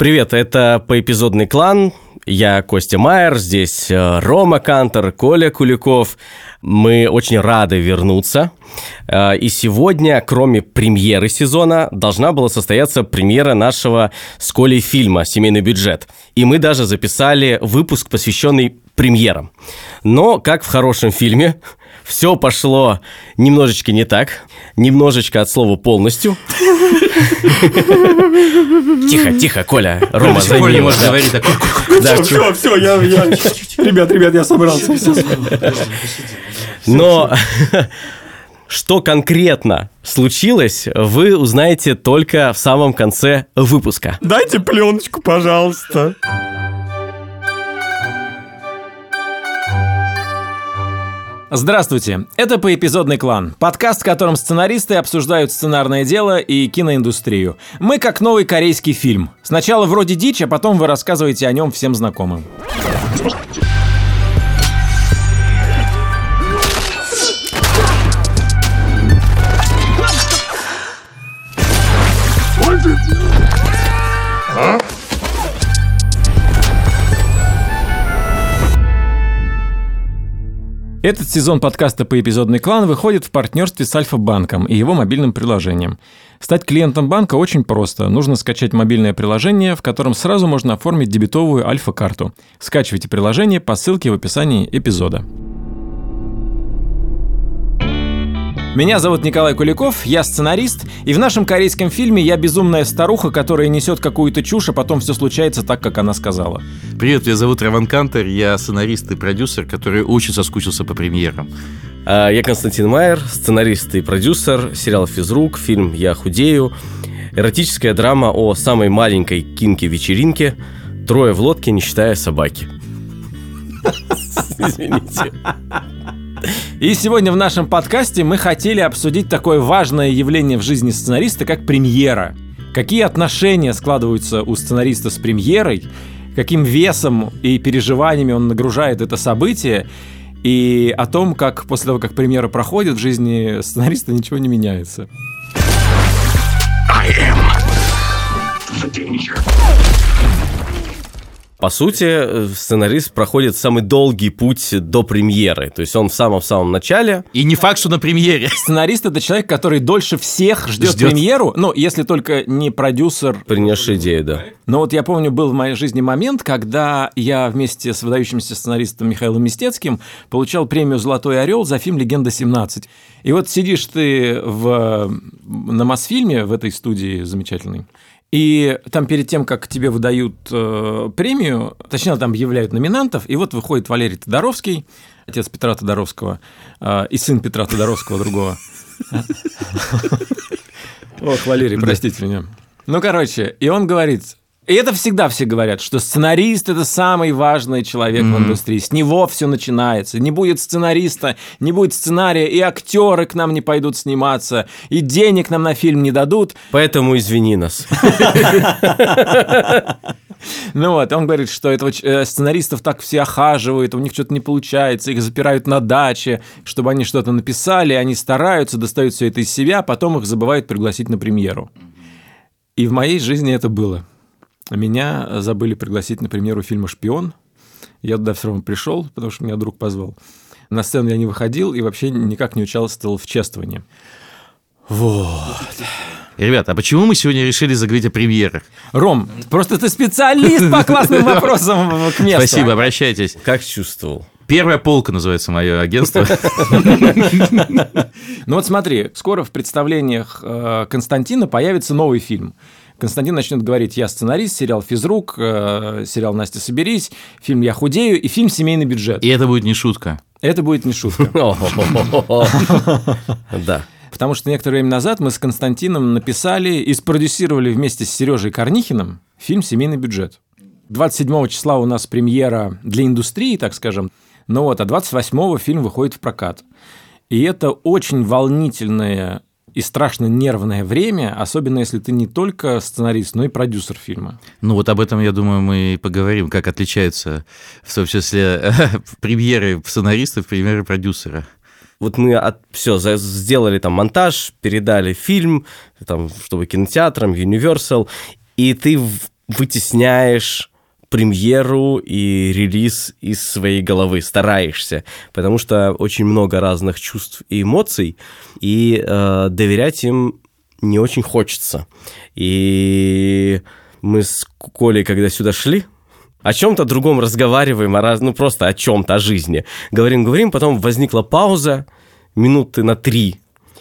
Привет, это поэпизодный клан. Я Костя Майер, здесь э, Рома Кантор, Коля Куликов. Мы очень рады вернуться. Э, и сегодня, кроме премьеры сезона, должна была состояться премьера нашего с Колей фильма «Семейный бюджет». И мы даже записали выпуск, посвященный премьерам. Но, как в хорошем фильме, все пошло немножечко не так, немножечко от слова полностью. Тихо, тихо, Коля, Рома, займи Коля его, может говорить такой. Да, Все, все, я, я... Ребят, ребят, я собрался. Но что конкретно случилось, вы узнаете только в самом конце выпуска. Дайте пленочку, пожалуйста. Здравствуйте, это «Поэпизодный клан», подкаст, в котором сценаристы обсуждают сценарное дело и киноиндустрию. Мы как новый корейский фильм. Сначала вроде дичь, а потом вы рассказываете о нем всем знакомым. Этот сезон подкаста «Поэпизодный клан» выходит в партнерстве с Альфа-банком и его мобильным приложением. Стать клиентом банка очень просто. Нужно скачать мобильное приложение, в котором сразу можно оформить дебетовую Альфа-карту. Скачивайте приложение по ссылке в описании эпизода. Меня зовут Николай Куликов, я сценарист, и в нашем корейском фильме я безумная старуха, которая несет какую-то чушь, а потом все случается так, как она сказала. Привет, меня зовут Раван Кантер, я сценарист и продюсер, который очень соскучился по премьерам. А, Я Константин Майер, сценарист и продюсер сериала «Физрук», фильм «Я худею», эротическая драма о самой маленькой кинке-вечеринке, трое в лодке, не считая собаки. Извините. И сегодня в нашем подкасте мы хотели обсудить такое важное явление в жизни сценариста, как премьера. Какие отношения складываются у сценариста с премьерой, каким весом и переживаниями он нагружает это событие, и о том, как после того, как премьера проходит, в жизни сценариста ничего не меняется. По сути, э, сценарист проходит самый долгий путь до премьеры. То есть он в самом-самом начале. И не факт, что на премьере. Сценарист — это человек, который дольше всех ждет, Ждет. премьеру, ну, если только не продюсер Принесший идею, да. Но вот я помню, был в моей жизни момент, когда я вместе с выдающимся сценаристом Михаилом Мистецким получал премию «Золотой орел» за фильм «Легенда-17». И вот сидишь ты в, на Мосфильме, в этой студии замечательной, и там перед тем, как тебе выдают э, премию, точнее, там объявляют номинантов, и вот выходит Валерий Тодоровский, отец Петра Тодоровского, э, и сын Петра Тодоровского другого. Ох, Валерий, простите меня. Ну, короче, и он говорит, и это всегда все говорят, что сценарист – это самый важный человек в индустрии. С него все начинается. Не будет сценариста, не будет сценария, и актеры к нам не пойдут сниматься, и денег нам на фильм не дадут. Поэтому извини нас. Ну вот, он говорит, что этого э, сценаристов так все охаживают, у них что-то не получается, их запирают на даче, чтобы они что-то написали, они стараются, достают все это из себя, потом их забывают пригласить на премьеру. И в моей жизни это было. Меня забыли пригласить на премьеру фильма «Шпион». Я туда все равно пришел, потому что меня друг позвал. На сцену я не выходил и вообще никак не участвовал в чествовании. Ребята, а почему мы сегодня решили заговорить о премьерах? Ром, просто ты специалист по классным вопросам к месту. Спасибо, обращайтесь. Как чувствовал? Первая полка называется мое агентство. Ну вот смотри, скоро в представлениях э, Константина появится новый фильм. Константин начнет говорить, я сценарист, сериал «Физрук», э, сериал «Настя, соберись», фильм «Я худею» и фильм «Семейный бюджет». И это будет не шутка. Это будет не шутка. Да. Потому что некоторое время назад мы с Константином написали и спродюсировали вместе с Сережей Корнихиным фильм «Семейный бюджет». 27 числа у нас премьера для индустрии, так скажем. Ну вот, а 28 фильм выходит в прокат. И это очень волнительное и страшно нервное время, особенно если ты не только сценарист, но и продюсер фильма. Ну вот об этом, я думаю, мы и поговорим, как отличаются, в том числе, премьеры сценариста, премьеры продюсера. Вот мы от, все, сделали там монтаж, передали фильм, там, чтобы кинотеатрам, Universal, и ты в вытесняешь премьеру и релиз из своей головы, стараешься, потому что очень много разных чувств и эмоций, и э, доверять им не очень хочется. И мы с Колей, когда сюда шли, о чем-то другом разговариваем, о раз... ну просто о чем-то, о жизни. Говорим, говорим, потом возникла пауза, минуты на три,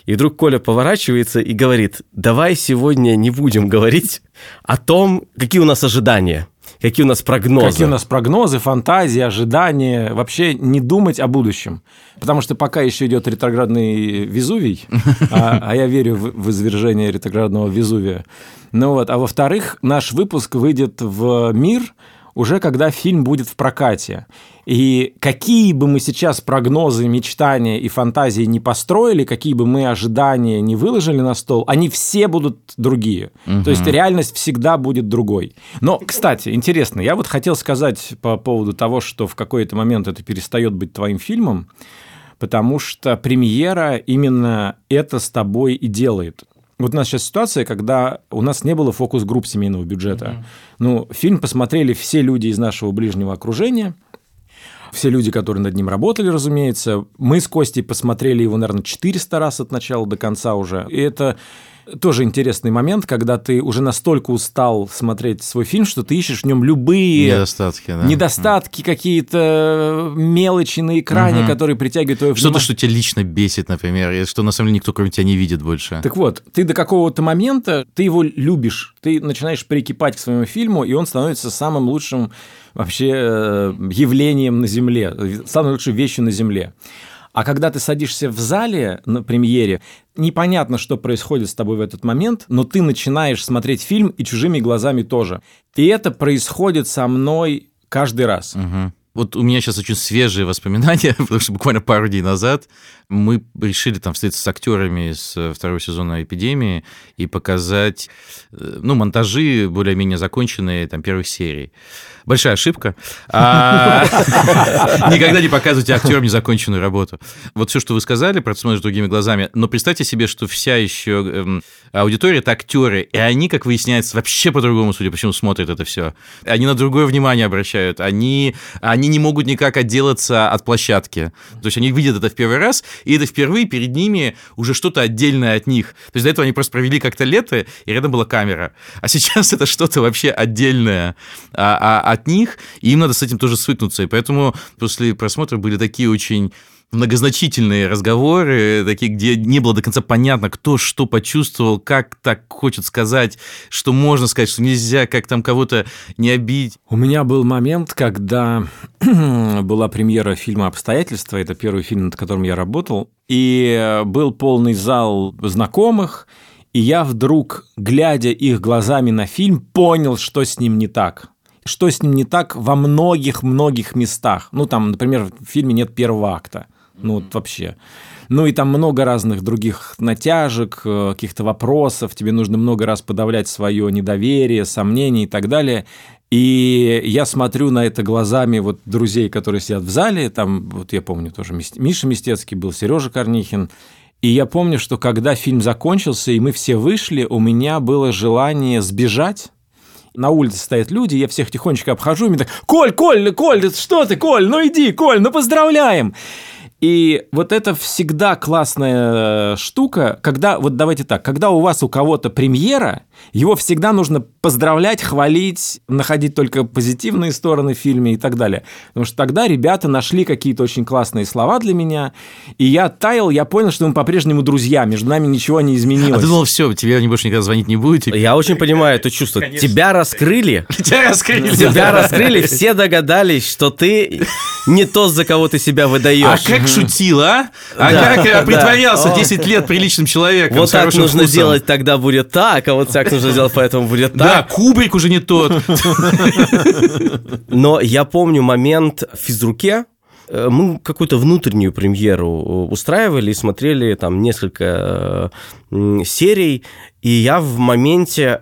и вдруг Коля поворачивается и говорит, давай сегодня не будем говорить о том, какие у нас ожидания. Какие у нас прогнозы? Какие у нас прогнозы, фантазии, ожидания, вообще не думать о будущем. Потому что пока еще идет ретроградный Везувий, а, а я верю в, в извержение ретроградного Везувия. Ну вот, а во-вторых, наш выпуск выйдет в мир уже когда фильм будет в прокате. И какие бы мы сейчас прогнозы, мечтания и фантазии не построили, какие бы мы ожидания не выложили на стол, они все будут другие. Угу. То есть реальность всегда будет другой. Но, кстати, интересно, я вот хотел сказать по поводу того, что в какой-то момент это перестает быть твоим фильмом, потому что премьера именно это с тобой и делает. Вот у нас сейчас ситуация, когда у нас не было фокус-групп семейного бюджета. Mm-hmm. Ну, фильм посмотрели все люди из нашего ближнего окружения – все люди, которые над ним работали, разумеется. Мы с Костей посмотрели его, наверное, 400 раз от начала до конца уже. И это тоже интересный момент, когда ты уже настолько устал смотреть свой фильм, что ты ищешь в нем любые недостатки, да. недостатки какие-то мелочи на экране, угу. которые притягивают твое внимание. Что-то, что тебя лично бесит, например, и что на самом деле никто кроме тебя не видит больше. Так вот, ты до какого-то момента, ты его любишь, ты начинаешь прикипать к своему фильму, и он становится самым лучшим вообще э, явлением на Земле, самой лучшей вещью на Земле. А когда ты садишься в зале на премьере, непонятно, что происходит с тобой в этот момент, но ты начинаешь смотреть фильм и чужими глазами тоже. И это происходит со мной каждый раз. Вот у меня сейчас очень свежие воспоминания, потому что буквально пару дней назад мы решили там встретиться с актерами с э, второго сезона «Эпидемии» и показать, э, ну, монтажи более-менее законченные там первых серий. Большая ошибка. А, никогда не показывайте актерам незаконченную работу. Вот все, что вы сказали, про смотришь другими глазами, но представьте себе, что вся еще эм, аудитория – это актеры, и они, как выясняется, вообще по-другому, судя по всему, смотрят это все. Они на другое внимание обращают, они, они не могут никак отделаться от площадки. То есть они видят это в первый раз, и это впервые перед ними уже что-то отдельное от них. То есть до этого они просто провели как-то лето, и рядом была камера. А сейчас это что-то вообще отдельное а, а, от них, и им надо с этим тоже свыкнуться. И поэтому после просмотра были такие очень многозначительные разговоры, такие, где не было до конца понятно, кто что почувствовал, как так хочет сказать, что можно сказать, что нельзя, как там кого-то не обидеть. У меня был момент, когда была премьера фильма «Обстоятельства», это первый фильм, над которым я работал, и был полный зал знакомых, и я вдруг, глядя их глазами на фильм, понял, что с ним не так что с ним не так во многих-многих местах. Ну, там, например, в фильме нет первого акта. Ну, вот вообще. Ну, и там много разных других натяжек, э, каких-то вопросов. Тебе нужно много раз подавлять свое недоверие, сомнения и так далее. И я смотрю на это глазами вот друзей, которые сидят в зале. Там, вот я помню тоже, Миша Мистецкий был, Сережа Корнихин. И я помню, что когда фильм закончился, и мы все вышли, у меня было желание сбежать на улице стоят люди, я всех тихонечко обхожу, и мне так, Коль, Коль, Коль, что ты, Коль, ну иди, Коль, ну поздравляем. И вот это всегда классная штука, когда, вот давайте так, когда у вас у кого-то премьера, его всегда нужно поздравлять, хвалить, находить только позитивные стороны в фильме и так далее. Потому что тогда ребята нашли какие-то очень классные слова для меня, и я таял, я понял, что мы по-прежнему друзья, между нами ничего не изменилось. А ты думал, все, тебе они больше никогда звонить не будете? Я очень понимаю это чувство. Конечно. Тебя раскрыли. Тебя раскрыли. Тебя раскрыли, все догадались, что ты не тот, за кого ты себя выдаешь. А как шутил, а? А как притворялся 10 лет приличным человеком? Вот так нужно делать, тогда будет так, а вот так нужно сделать, поэтому будет так. Да, кубрик уже не тот. Но я помню момент в физруке, э, мы какую-то внутреннюю премьеру устраивали и смотрели там несколько э, серий, и я в моменте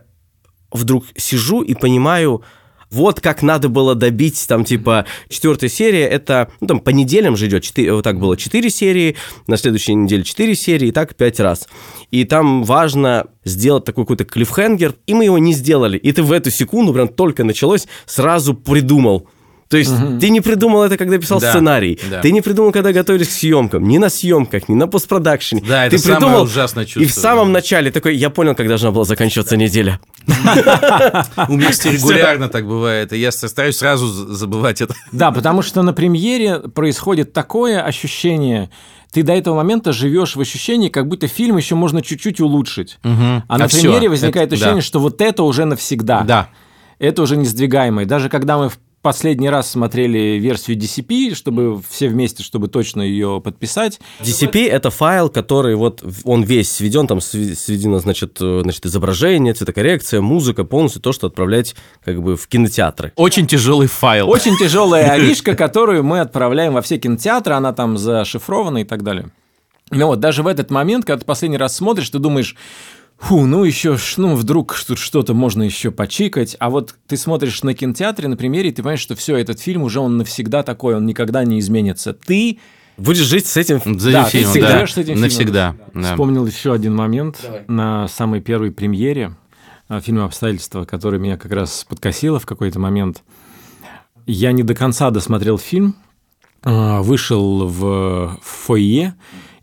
вдруг сижу и понимаю, вот как надо было добить, там, типа, четвертая серия, это, ну, там, по неделям же идет, 4, вот так было 4 серии, на следующей неделе 4 серии, и так 5 раз. И там важно сделать такой какой-то клиффхенгер, и мы его не сделали. И ты в эту секунду, прям только началось, сразу придумал, то есть угу. ты не придумал это, когда писал да, сценарий. Да. Ты не придумал, когда готовились к съемкам. Ни на съемках, ни на постпродакшене. Да, ты это придумал, самое ужасное чувство. И в самом начале такой, я понял, как должна была заканчиваться неделя. У меня регулярно так бывает, и я стараюсь сразу забывать это. Да, потому что на премьере происходит такое ощущение, ты до этого момента живешь в ощущении, как будто фильм еще можно чуть-чуть улучшить. Угу. А, а на все, премьере возникает это, ощущение, да. что вот это уже навсегда. Да. Это уже несдвигаемое. Даже когда мы в последний раз смотрели версию DCP, чтобы все вместе, чтобы точно ее подписать. DCP — это файл, который вот он весь сведен, там сведено, значит, э, значит, изображение, цветокоррекция, музыка, полностью то, что отправлять как бы в кинотеатры. Очень тяжелый файл. Очень тяжелая аришка, которую мы отправляем во все кинотеатры, она там зашифрована и так далее. Ну вот, даже в этот момент, когда ты последний раз смотришь, ты думаешь, Фу, ну еще, ну вдруг тут что-то можно еще почикать. А вот ты смотришь на кинотеатре, на примере, и ты понимаешь, что все, этот фильм уже он навсегда такой, он никогда не изменится. Ты Будешь жить с этим, за да, фильмом, ты да. с этим навсегда. Фильмом. Да. Вспомнил еще один момент Давай. на самой первой премьере а, фильма «Обстоятельства», который меня как раз подкосило в какой-то момент. Я не до конца досмотрел фильм, а, вышел в фойе,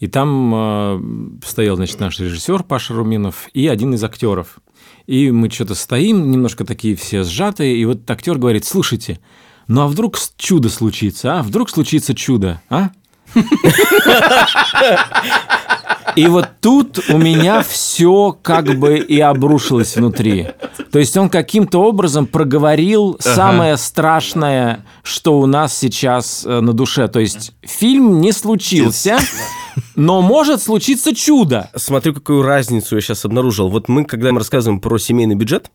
и там э, стоял, значит, наш режиссер Паша Руминов и один из актеров. И мы что-то стоим, немножко такие все сжатые, и вот актер говорит, слушайте, ну а вдруг чудо случится, а? Вдруг случится чудо, а? И вот тут у меня все как бы и обрушилось внутри. То есть он каким-то образом проговорил ага. самое страшное, что у нас сейчас э, на душе. То есть фильм не случился, но может случиться чудо. Смотрю, какую разницу я сейчас обнаружил. Вот мы, когда мы рассказываем про семейный бюджет,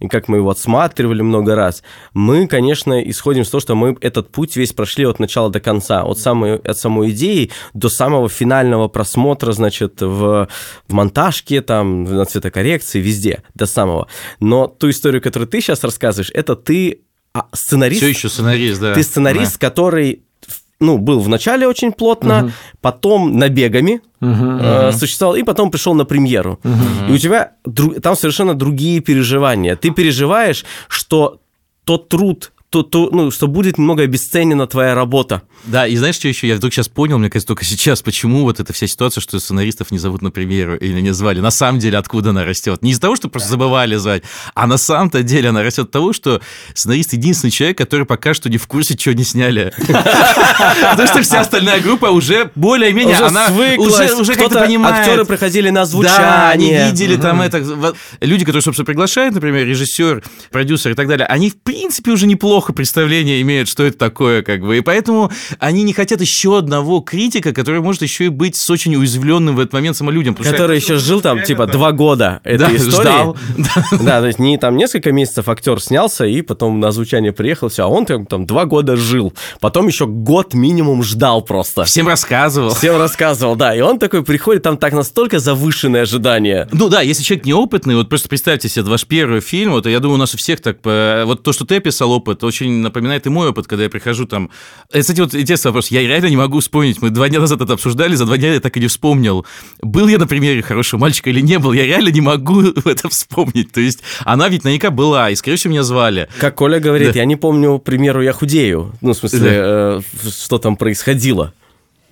и как мы его отсматривали много раз, мы, конечно, исходим с того, что мы этот путь весь прошли от начала до конца, от самой, от самой идеи до самого финального просмотра, значит, в, в монтажке, там, на цветокоррекции, везде, до самого. Но ту историю, которую ты сейчас рассказываешь, это ты а, сценарист. Все еще сценарист, да. Ты сценарист, да. который ну, был в начале очень плотно, угу. потом набегами угу, э, существовал, и потом пришел на премьеру. Угу. И у тебя там совершенно другие переживания. Ты переживаешь, что тот труд, то, то, ну, что будет немного обесценена твоя работа. Да, и знаешь, что еще? Я вдруг сейчас понял, мне кажется, только сейчас, почему вот эта вся ситуация, что сценаристов не зовут на премьеру или не звали. На самом деле, откуда она растет? Не из-за того, что просто забывали звать, а на самом-то деле она растет от того, что сценарист единственный человек, который пока что не в курсе, чего не сняли. Потому что вся остальная группа уже более-менее, она уже уже как-то понимает. Актеры приходили на звучание. Да, они видели там это. Люди, которые, собственно, приглашают, например, режиссер, продюсер и так далее, они, в принципе, уже неплохо представление имеют, что это такое, как бы. И поэтому они не хотят еще одного критика, который может еще и быть с очень уязвленным в этот момент самолюдям. Который еще жил там, типа, два года этой да, истории. Ждал. Да, то есть не там несколько месяцев актер снялся, и потом на звучание приехал, все, а он там, там два года жил. Потом еще год минимум ждал просто. Всем рассказывал. Всем рассказывал, да. И он такой приходит, там так настолько завышенные ожидания. Ну да, если человек неопытный, вот просто представьте себе, это ваш первый фильм, вот я думаю, у нас у всех так, вот то, что ты описал опыт, очень напоминает и мой опыт, когда я прихожу там... Э, кстати, вот интересный вопрос. Я реально не могу вспомнить. Мы два дня назад это обсуждали, за два дня я так и не вспомнил. Был я на примере хорошего мальчика или не был, я реально не могу это вспомнить. То есть она ведь наверняка была, и, скорее всего, меня звали. Как Коля говорит, да. я не помню, к примеру, я худею. Ну, в смысле, да. э, что там происходило.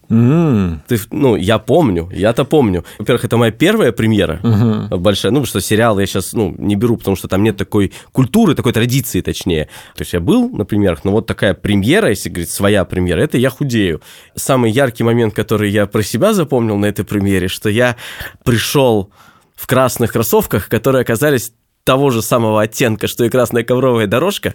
Mm. Ты, ну, я помню, я-то помню. Во-первых, это моя первая премьера uh-huh. большая. Ну, потому что сериал я сейчас ну, не беру, потому что там нет такой культуры, такой традиции, точнее. То есть я был на премьерах, но вот такая премьера, если говорить, своя премьера, это я худею. Самый яркий момент, который я про себя запомнил на этой премьере, что я пришел в красных кроссовках, которые оказались того же самого оттенка, что и красная ковровая дорожка.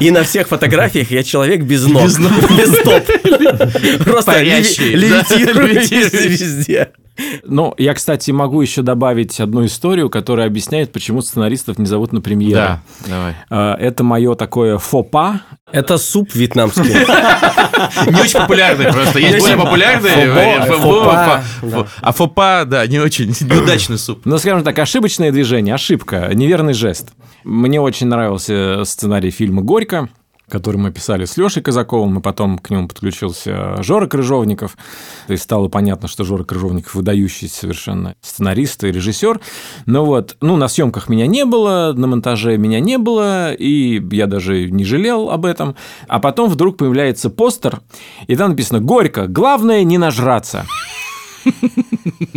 И на всех фотографиях я человек без ног. Без, ног. без стоп. Просто левитирую везде. Ну, я, кстати, могу еще добавить одну историю, которая объясняет, почему сценаристов не зовут на премьеры. Да, давай. А, Это мое такое фопа. Это суп вьетнамский. Не очень популярный просто. Есть более популярные. А фопа, да, не очень. Неудачный суп. Ну, скажем так, ошибочное движение, ошибка, неверный жест. Мне очень нравился сценарий фильма «Горько», который мы писали с Лешей Казаковым, и потом к нему подключился Жора Крыжовников. То есть стало понятно, что Жора Крыжовников выдающийся совершенно сценарист и режиссер. Ну вот, ну на съемках меня не было, на монтаже меня не было, и я даже не жалел об этом. А потом вдруг появляется постер, и там написано «Горько, главное не нажраться».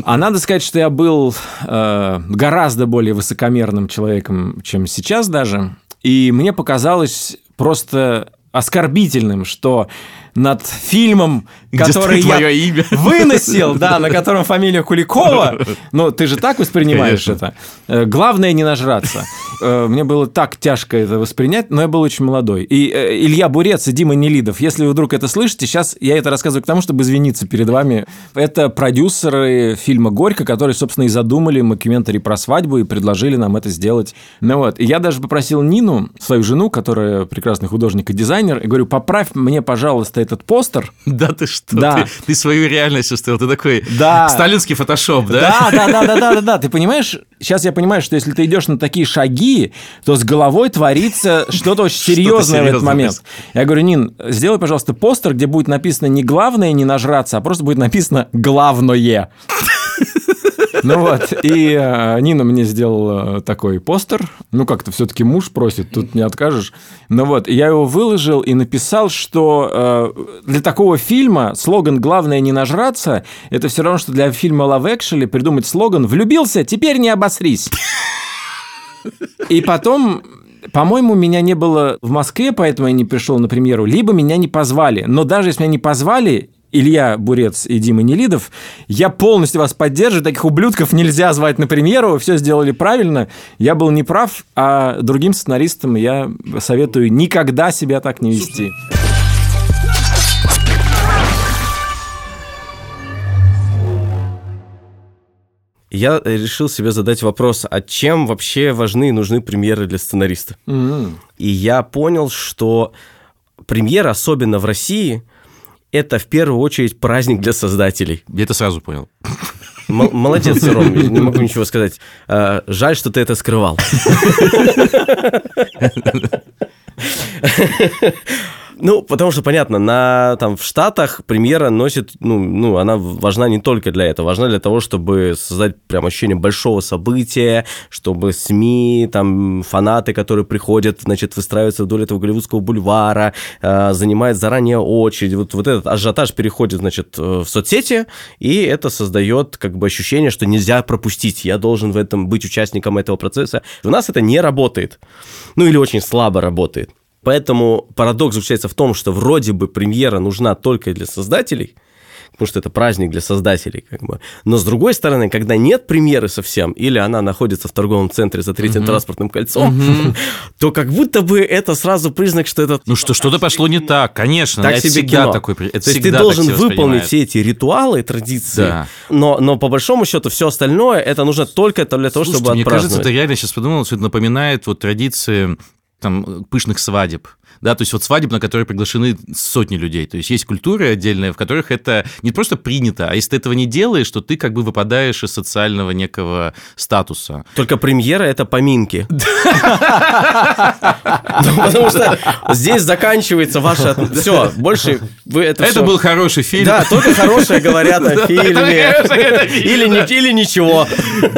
А надо сказать, что я был э, гораздо более высокомерным человеком, чем сейчас даже. И мне показалось просто оскорбительным, что над фильмом, Где который я имя. выносил, да, на котором фамилия Куликова, ну, ты же так воспринимаешь Конечно. это. Э, Главное не нажраться. Э, Мне было так тяжко это воспринять, но я был очень молодой. И э, Илья Бурец и Дима Нелидов, если вы вдруг это слышите, сейчас я это рассказываю к тому, чтобы извиниться перед вами. Это продюсеры фильма «Горько», которые, собственно, и задумали мокюментари про свадьбу и предложили нам это сделать. Ну вот, и я даже попросил Нину, свою жену, которая прекрасный художник и дизайнер, и говорю, поправь мне, пожалуйста, этот постер, Да ты что? Да. Ты, ты свою реальность устроил. Ты такой Да. сталинский фотошоп, да? Да, да, да, да, да, да, да. Ты понимаешь, сейчас я понимаю, что если ты идешь на такие шаги, то с головой творится что-то очень серьезное в этот момент. Я говорю, Нин, сделай, пожалуйста, постер, где будет написано не главное не нажраться, а просто будет написано главное. Ну вот, и э, Нина мне сделала такой постер. Ну, как-то все-таки муж просит, тут не откажешь. Ну вот, я его выложил и написал, что э, для такого фильма слоган «Главное не нажраться» — это все равно, что для фильма «Love Actually» придумать слоган «Влюбился, теперь не обосрись». И потом, по-моему, меня не было в Москве, поэтому я не пришел на премьеру, либо меня не позвали. Но даже если меня не позвали, Илья Бурец и Дима Нелидов, я полностью вас поддерживаю. Таких ублюдков нельзя звать на премьеру. Все сделали правильно. Я был неправ, а другим сценаристам я советую никогда себя так не вести. Я решил себе задать вопрос, а чем вообще важны и нужны премьеры для сценариста? М. И я понял, что премьера, особенно в России, это в первую очередь праздник для создателей. Я это сразу понял. Молодец, Ром, не могу ничего сказать. А, Жаль, что ты это скрывал. Ну, потому что, понятно, на, там, в Штатах премьера носит, ну, ну, она важна не только для этого, важна для того, чтобы создать прям ощущение большого события, чтобы СМИ, там, фанаты, которые приходят, значит, выстраиваются вдоль этого голливудского бульвара, э, занимают заранее очередь, вот, вот этот ажиотаж переходит, значит, э, в соцсети, и это создает, как бы, ощущение, что нельзя пропустить, я должен в этом быть участником этого процесса. У нас это не работает, ну, или очень слабо работает. Поэтому парадокс заключается в том, что вроде бы премьера нужна только для создателей, потому что это праздник для создателей, как бы. Но с другой стороны, когда нет премьеры совсем, или она находится в торговом центре за третьим транспортным кольцом, то как будто бы это сразу признак, что это Ну что, что-то пошло не так, конечно. так это себе всегда кино. такой... Это То есть ты должен выполнить все эти ритуалы, традиции, Да. но, но по большому счету все остальное это нужно только для того, Слушайте, чтобы мне кажется, отпраздновать. ты реально сейчас подумал, что это напоминает вот традиции там, пышных свадеб. Да, то есть вот свадеб, на которые приглашены сотни людей. То есть есть культуры отдельные, в которых это не просто принято, а если ты этого не делаешь, то ты как бы выпадаешь из социального некого статуса. Только премьера это поминки. Ну, Потому что здесь заканчивается ваше... Все, больше вы это Это был хороший фильм. Да, только хорошее говорят о фильме. Или ни- или ничего.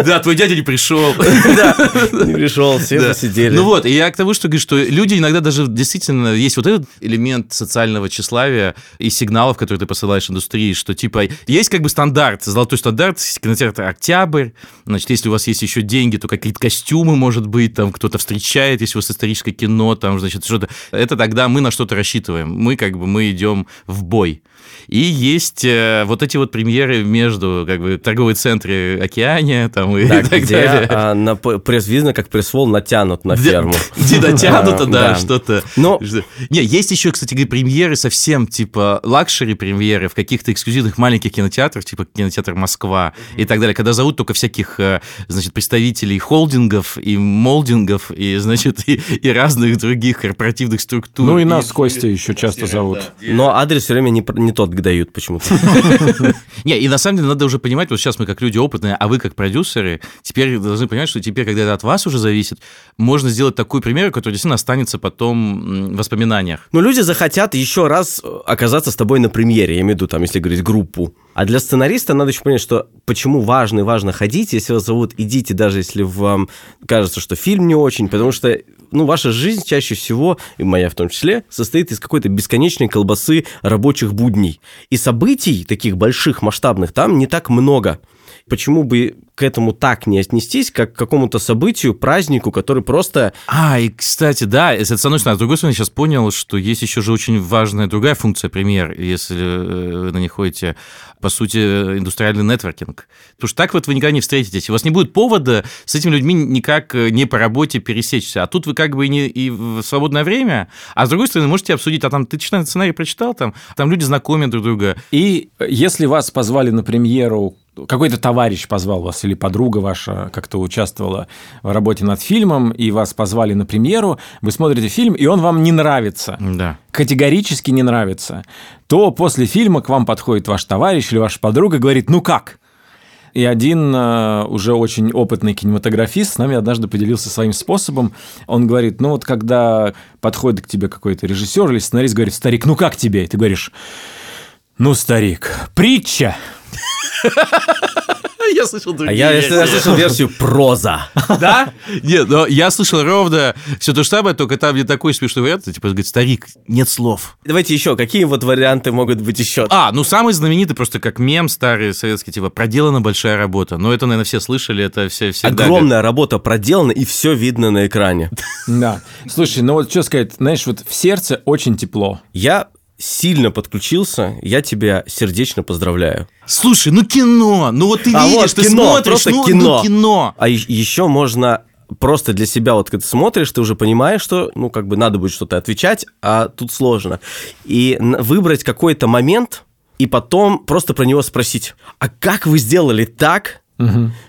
Да, твой дядя не пришел. Да, не пришел, все посидели. Ну вот, и я к тому, что говорю, что люди иногда даже действительно есть вот этот элемент социального тщеславия и сигналов, которые ты посылаешь индустрии, что типа есть как бы стандарт, золотой стандарт, кинотеатр «Октябрь», значит, если у вас есть еще деньги, то какие-то костюмы, может быть, там кто-то встречает, если у вас историческое кино, там, значит, что-то. Это тогда мы на что-то рассчитываем. Мы как бы, мы идем в бой. И есть э, вот эти вот премьеры между как бы торговые центры Океания там и Да, так где далее. а, на пресс видно, как press wall натянут на Где- ферму. Где натянуто, да, что-то. Но- Не, есть еще, кстати, премьеры совсем типа luxury премьеры в каких-то эксклюзивных маленьких кинотеатрах, типа кинотеатр Москва и так далее, когда зовут только всяких, э, значит, представителей холдингов и молдингов и, значит, и, и разных других корпоративных структур. Ну и нас, Костя, еще часто зовут. Но адрес все время не тот дают почему-то. Не, и на самом деле надо уже понимать, вот сейчас мы как люди опытные, а вы как продюсеры, теперь должны понимать, что теперь, когда это от вас уже зависит, можно сделать такую премьеру, которая действительно останется потом в воспоминаниях. Но люди захотят еще раз э, оказаться с тобой на премьере, я имею в виду, там, если говорить группу. А для сценариста надо еще понять, что почему важно и важно ходить, если вас зовут, идите, даже если вам кажется, что фильм не очень, потому что ну, ваша жизнь чаще всего, и моя в том числе, состоит из какой-то бесконечной колбасы рабочих будней. И событий таких больших, масштабных там не так много. Почему бы к этому так не отнестись, как к какому-то событию, празднику, который просто... А, и, кстати, да, это с одной стороны. А с другой стороны, я сейчас понял, что есть еще же очень важная другая функция премьер, если э, вы на них ходите, по сути, индустриальный нетворкинг. Потому что так вот вы никогда не встретитесь. У вас не будет повода с этими людьми никак э, не по работе пересечься. А тут вы как бы и, не, и в свободное время, а с другой стороны, можете обсудить, а там ты сценарий, прочитал, там, там люди знакомят друг друга. И если вас позвали на премьеру, какой-то товарищ позвал вас или подруга ваша как-то участвовала в работе над фильмом, и вас позвали на премьеру, вы смотрите фильм, и он вам не нравится, Да. категорически не нравится, то после фильма к вам подходит ваш товарищ или ваша подруга и говорит, ну как? И один э, уже очень опытный кинематографист с нами однажды поделился своим способом. Он говорит, ну вот когда подходит к тебе какой-то режиссер или сценарист, говорит, старик, ну как тебе? И ты говоришь, ну, старик, притча. Я слышал другие А я, слышал версию проза. Да? Нет, но я слышал ровно все то же самое, только там не такой смешной вариант, типа, говорит, старик, нет слов. Давайте еще, какие вот варианты могут быть еще? А, ну самый знаменитый просто как мем старый советский, типа, проделана большая работа. Но это, наверное, все слышали, это все всегда... Огромная работа проделана, и все видно на экране. Да. Слушай, ну вот что сказать, знаешь, вот в сердце очень тепло. Я сильно подключился, я тебя сердечно поздравляю. Слушай, ну кино, ну вот ты А видишь, вот ты кино, смотришь, просто ну, кино. ну кино. А еще можно просто для себя, вот когда ты смотришь, ты уже понимаешь, что, ну, как бы надо будет что-то отвечать, а тут сложно. И выбрать какой-то момент, и потом просто про него спросить, а как вы сделали так,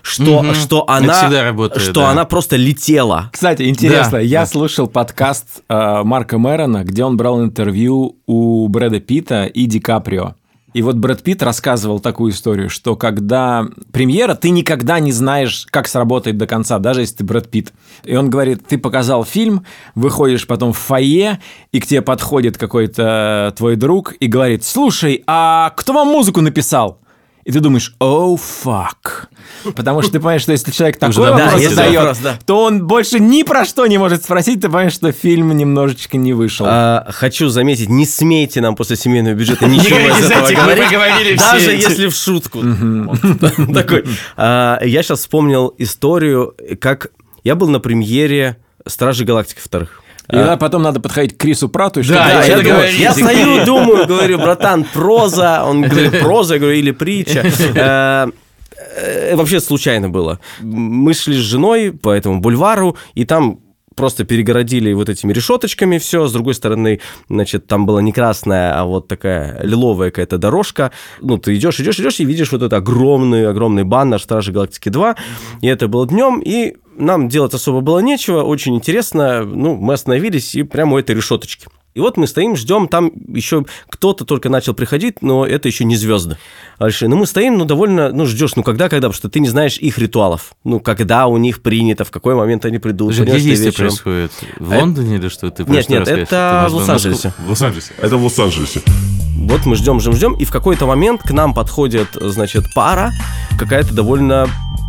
что, Мгм. что она, всегда работает, что да. она просто летела? Кстати, интересно, Да, я да. слушал подкаст э, Марка Мэрона, где он брал интервью у Брэда Питта и Ди Каприо. И вот Брэд Питт рассказывал такую историю, что когда премьера, ты никогда не знаешь, как сработает до конца, даже если ты Брэд Питт. И он говорит, ты показал фильм, выходишь потом в фойе, и к тебе подходит какой-то твой друг и говорит, слушай, а кто вам музыку написал? И ты думаешь, оу, фак. Потому что ты понимаешь, что если человек такой Уже вопрос да, задает, вопрос, да. то он больше ни про что не может спросить, ты понимаешь, что фильм немножечко не вышел. А, хочу заметить, не смейте нам после семейного бюджета ничего из этого говорить, даже если в шутку. Такой. А, Я сейчас вспомнил историю, как я был на премьере «Стражи Галактики» вторых. И да, потом надо подходить к Крису Прату и Да, Да, что я, думаю, я стою, думаю, говорю, братан, проза. Он говорит, проза, я говорю, или притча. Э, э, Вообще случайно было. Мы шли с женой по этому бульвару, и там просто перегородили вот этими решеточками все. С другой стороны, значит, там была не красная, а вот такая лиловая какая-то дорожка. Ну, ты идешь, идешь, идешь и видишь вот этот огромный, огромный баннер Стражи Галактики 2. И это было днем, и нам делать особо было нечего. Очень интересно. Ну, мы остановились и прямо у этой решеточки. И вот мы стоим, ждем, там еще кто-то только начал приходить, но это еще не звезды. Большие. Ну, мы стоим, ну, довольно, ну, ждешь, ну, когда, когда, потому что ты не знаешь их ритуалов. Ну, когда у них принято, в какой момент они придут. Подожди, где действие вечером. происходит? В Лондоне или что? Ты Нет, нет, это Ты, в Лос-Анджелесе. В Лос-Анджелесе. Это в Лос-Анджелесе. Вот мы ждем, ждем, ждем, и в какой-то момент к нам подходит, значит, пара, какая-то довольно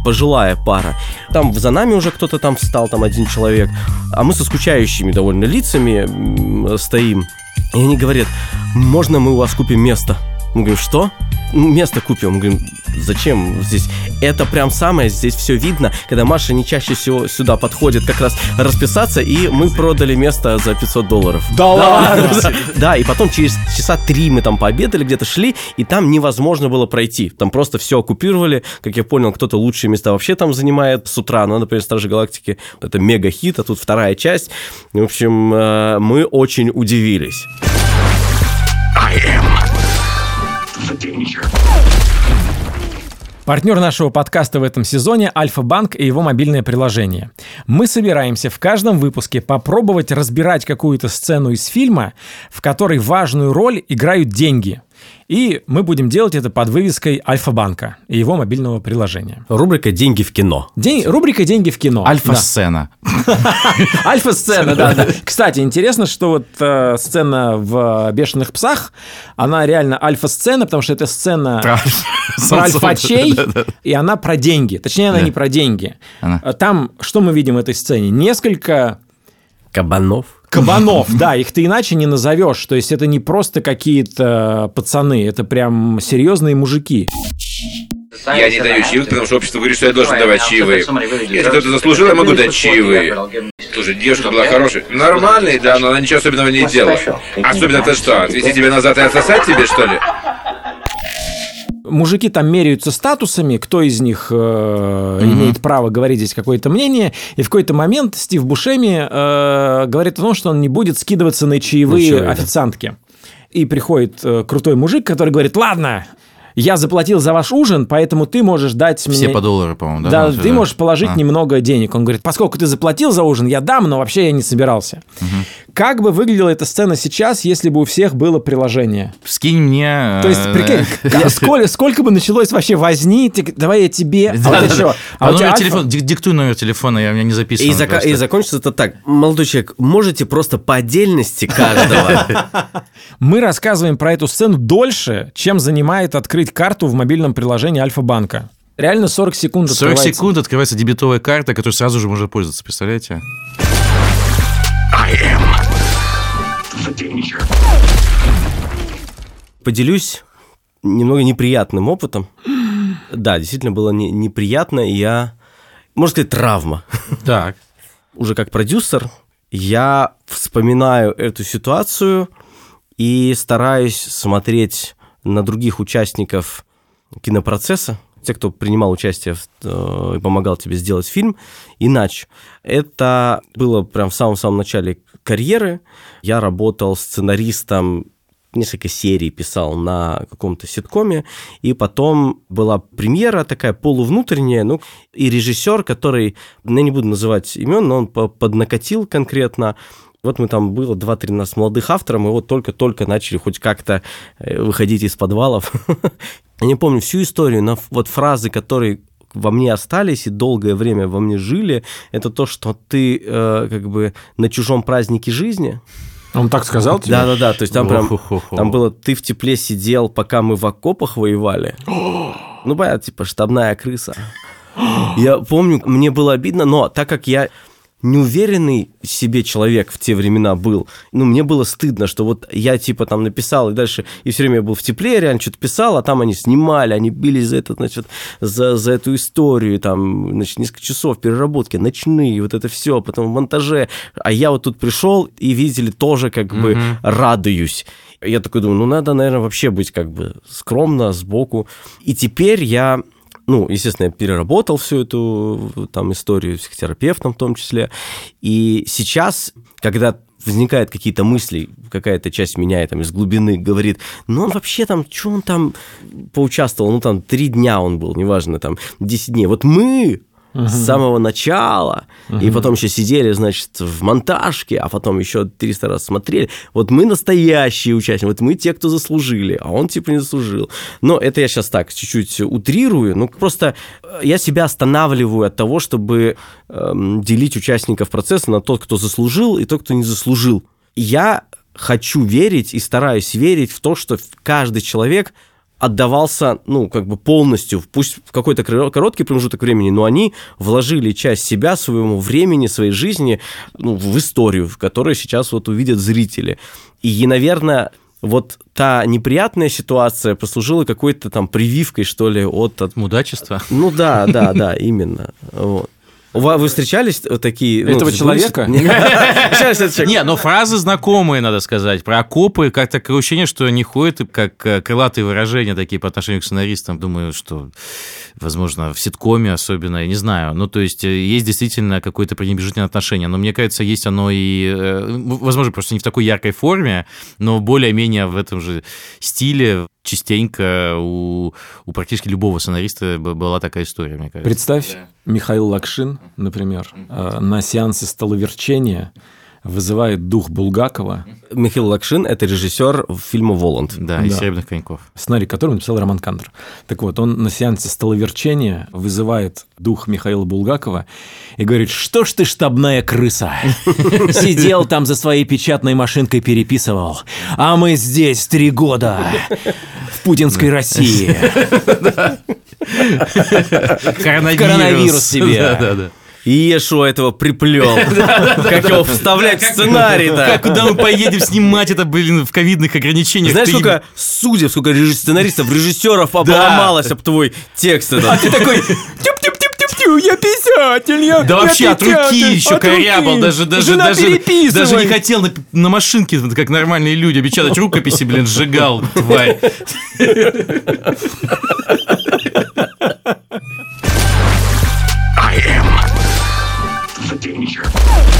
пожилая пара. Там за нами уже кто-то там встал, там один человек, а мы со скучающими довольно лицами стоим. И они говорят, можно мы у вас купим место? Мы говорим, что? Место купим. Мы говорим, зачем здесь? Это прям самое, здесь все видно, когда Маша не чаще всего сюда подходит как раз расписаться, и мы продали место за 500 долларов. Да ладно? Да, и потом через часа три мы там пообедали, где-то шли, и там невозможно было пройти. Там просто все оккупировали. Как я понял, кто-то лучшие места вообще там занимает с утра. Ну, например, Стражи Галактики — это мега-хит, а тут вторая часть. В общем, э, мы очень удивились. Партнер нашего подкаста в этом сезоне – Альфа-Банк и его мобильное приложение. Мы собираемся в каждом выпуске попробовать разбирать какую-то сцену из фильма, в которой важную роль играют деньги. И мы будем делать это под вывеской Альфа-банка и его мобильного приложения. Рубрика «Деньги в кино». День, рубрика «Деньги в кино». Альфа-сцена. Альфа-сцена, да, да. Кстати, интересно, что вот э, сцена в «Бешеных псах», она реально альфа-сцена, потому что это сцена Про альфачей, и она про деньги. Точнее, она не про деньги. Она- Там, что мы видим в этой сцене? Несколько Кабанов. Кабанов, да, их ты иначе не назовешь. То есть это не просто какие-то пацаны, это прям серьезные мужики. Я не даю чаевых, потому что общество говорит, что я должен давать чаевые. Если кто-то заслужил, я могу дать чаевые. Слушай, девушка была хорошая. Нормальная, да, но она ничего особенного не делала. Особенно-то что, отвезти тебя назад и отсосать тебе, что ли? Мужики там меряются статусами, кто из них э, имеет право говорить здесь какое-то мнение. И в какой-то момент Стив Бушеми э, говорит о том, что он не будет скидываться на чаевые да. официантки. И приходит э, крутой мужик, который говорит, ладно, я заплатил за ваш ужин, поэтому ты можешь дать мне... Все по доллару, по-моему, да? Да, Ну, ты можешь положить А. немного денег. Он говорит, поскольку ты заплатил за ужин, я дам, но вообще я не собирался. Как бы выглядела эта сцена сейчас, если бы у всех было приложение? Скинь мне... То есть, э, прикинь, сколько, сколько бы началось вообще возни, ты- давай я тебе, а вот Да-да-да. еще. А у тебя номер альфа- телефона, дик- диктуй номер телефона, я у меня не записан. И, зака- и закончится это так. Молодой человек, можете просто по отдельности каждого. Мы рассказываем про эту сцену дольше, чем занимает открыть карту в мобильном приложении Альфа-банка. Реально 40 секунд 40 открывается. секунд открывается дебетовая карта, которой сразу же можно пользоваться, представляете? Поделюсь немного неприятным опытом. Да, действительно было не- неприятно, и я, можно сказать, травма. Так. Уже как продюсер я вспоминаю эту ситуацию и стараюсь смотреть на других участников кинопроцесса, те, кто принимал участие э, и помогал тебе сделать фильм, иначе. Это было прям в самом-самом начале карьеры. Я работал сценаристом несколько серий писал на каком-то ситкоме, и потом была премьера такая полувнутренняя, ну, и режиссер, который, ну, я не буду называть имен, но он по- поднакатил конкретно, вот мы там было 2-3 нас молодых авторов, мы вот только-только начали хоть как-то э, выходить из подвалов. Я не помню всю историю, но вот фразы, которые во мне остались и долгое время во мне жили, это то, что ты э, как бы на чужом празднике жизни, Он так сказал тебе? да, да, да. То есть там прям там было ты в тепле сидел, пока мы в окопах воевали. Ну, понятно, типа штабная крыса. Я помню, мне было обидно, но так как я неуверенный в себе человек в те времена был, ну, мне было стыдно, что вот я, типа, там написал, и дальше, и все время я был в тепле, я реально что-то писал, а там они снимали, они бились за это, значит, за, за эту историю, там, значит, несколько часов переработки, ночные, вот это все, потом в монтаже, а я вот тут пришел, и, видите ли, тоже как бы радуюсь. Я такой думаю, ну, надо, наверное, вообще быть как бы скромно, сбоку. И теперь я ну, естественно, я переработал всю эту там историю психотерапевтом в том числе. И сейчас, когда возникают какие-то мысли, какая-то часть меня там из глубины говорит, ну он вообще там, что он там поучаствовал, ну там три дня он был, неважно, там 10 дней. Вот мы с самого начала, и потом еще сидели, значит, в монтажке, а потом еще 300 раз смотрели. Вот мы настоящие участники, вот мы те, кто заслужили, а он типа не заслужил. Но это я сейчас так чуть-чуть утрирую, ну просто э, я себя останавливаю от того, чтобы эм, делить участников процесса на тот, кто заслужил, и тот, кто не заслужил. Я хочу верить и стараюсь верить в то, что каждый человек отдавался, ну, как бы полностью, пусть в какой-то короткий промежуток времени, но они вложили часть себя, своему времени, своей жизни ну, в историю, в которой сейчас вот увидят зрители. И, наверное, вот та неприятная ситуация послужила какой-то там прививкой, что ли, от... от... Мудачество. Ну да, да, да, именно. Вот. У вас- Вы встречались вот такие... ну, Этого то есть человека? Не, но фразы знакомые, надо сказать. Про окопы, как такое ощущение, что они ходят, и как э, крылатые выражения такие по отношению к сценаристам. Думаю, что, возможно, в ситкоме особенно, я не знаю. Ну, то есть, э, есть действительно какое-то пренебрежительное отношение. Но мне кажется, есть оно и, э, возможно, просто не в такой яркой форме, но более-менее в этом же стиле частенько у, у практически любого сценариста была такая история, мне кажется. Представь, Михаил Локшин, например, э, на сеансе столоверчения вызывает дух Булгакова, Михаил Лакшин – это режиссер фильма «Воланд». Да, из Да. «Серебряных коньков». сценарий которого написал Роман Кантор. Так вот, он на сеансе столоверчения вызывает дух Михаила Булгакова и говорит, что ж ты штабная крыса? Сидел там за своей печатной машинкой переписывал, а мы здесь три года в путинской России. Коронавирус. Коронавирус И Ешо этого приплел. Как его вставлять в Как, сценарий-то? куда мы поедем снимать это, блин, в ковидных ограничениях? Знаешь, сколько судеб, сколько сценаристов, режиссеров обломалось об твой текст этот. Ты такой, я писатель, я Да я вообще от руки писатель, еще от руки. корябал, даже, даже, Жена, даже, даже не хотел на, на машинке, как нормальные люди, печатать рукописи, блин, сжигал, тварь. danger.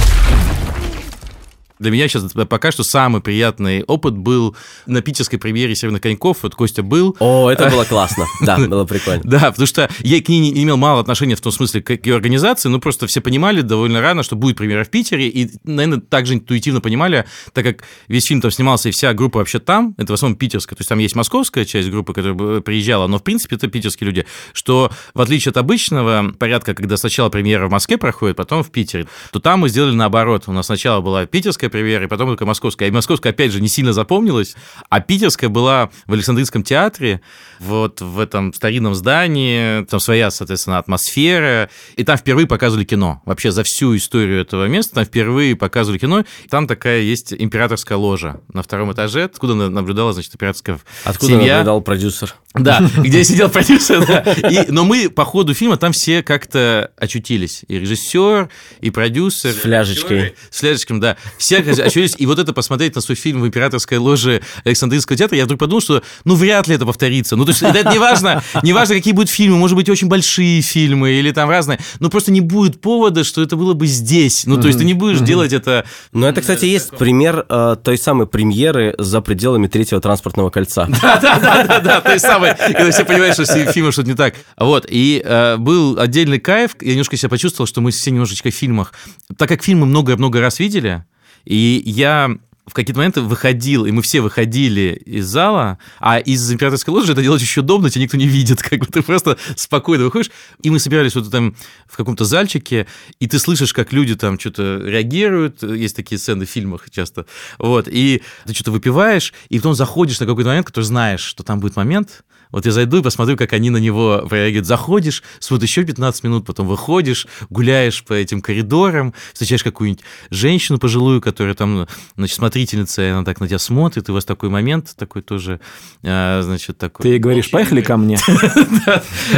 Для меня сейчас пока что самый приятный опыт был на питерской премьере «Северных коньков». Вот Костя был. О, это было классно. Да, было прикольно. Да, потому что я к ней не имел мало отношения в том смысле, к ее организации, но просто все понимали довольно рано, что будет премьера в Питере, и, наверное, также интуитивно понимали, так как весь фильм там снимался, и вся группа вообще там, это в основном питерская, то есть там есть московская часть группы, которая приезжала, но, в принципе, это питерские люди, что, в отличие от обычного порядка, когда сначала премьера в Москве проходит, потом в Питере, то там мы сделали наоборот. У нас сначала была питерская премьера, и потом только московская. И московская, опять же, не сильно запомнилась, а питерская была в Александринском театре, вот в этом старинном здании, там своя, соответственно, атмосфера, и там впервые показывали кино. Вообще за всю историю этого места там впервые показывали кино. Там такая есть императорская ложа на втором этаже, откуда на- наблюдала, значит, императорская Откуда семья. наблюдал продюсер? Да, где сидел продюсер, да. И- но мы по ходу фильма там все как-то очутились. И режиссер, и продюсер. С фляжечкой. С фляжечкой, да. Все очутились. И вот это посмотреть на свой фильм в императорской ложе Александринского театра, я вдруг подумал, что ну вряд ли это повторится. Ну то есть это не важно, не важно, какие будут фильмы, может быть, очень большие фильмы или там разные, но просто не будет повода, что это было бы здесь. Ну то есть ты не будешь делать это... Но это, кстати, есть пример э, той самой премьеры за пределами третьего транспортного кольца. Да-да-да, той самой, когда все понимают, что с фильмом что-то не так. Вот, и э, был отдельный кайф, я немножко себя почувствовал, что мы все немножечко в фильмах, так как фильмы много-много раз видели, и я в какие-то моменты выходил, и мы все выходили из зала, а из императорской ложи это делать еще удобно, тебя никто не видит, как бы ты просто спокойно выходишь, и мы собирались вот там в каком-то зальчике, и ты слышишь, как люди там что-то реагируют, есть такие сцены в фильмах часто, вот, и ты что-то выпиваешь, и потом заходишь на какой-то момент, который знаешь, что там будет момент, вот я зайду и посмотрю, как они на него реагируют. Заходишь, смотришь еще 15 минут, потом выходишь, гуляешь по этим коридорам, встречаешь какую-нибудь женщину пожилую, которая там, значит, смотрительница, и она так на тебя смотрит, и у вас такой момент такой тоже, а, значит, такой... Ты ей говоришь, поехали ко мне.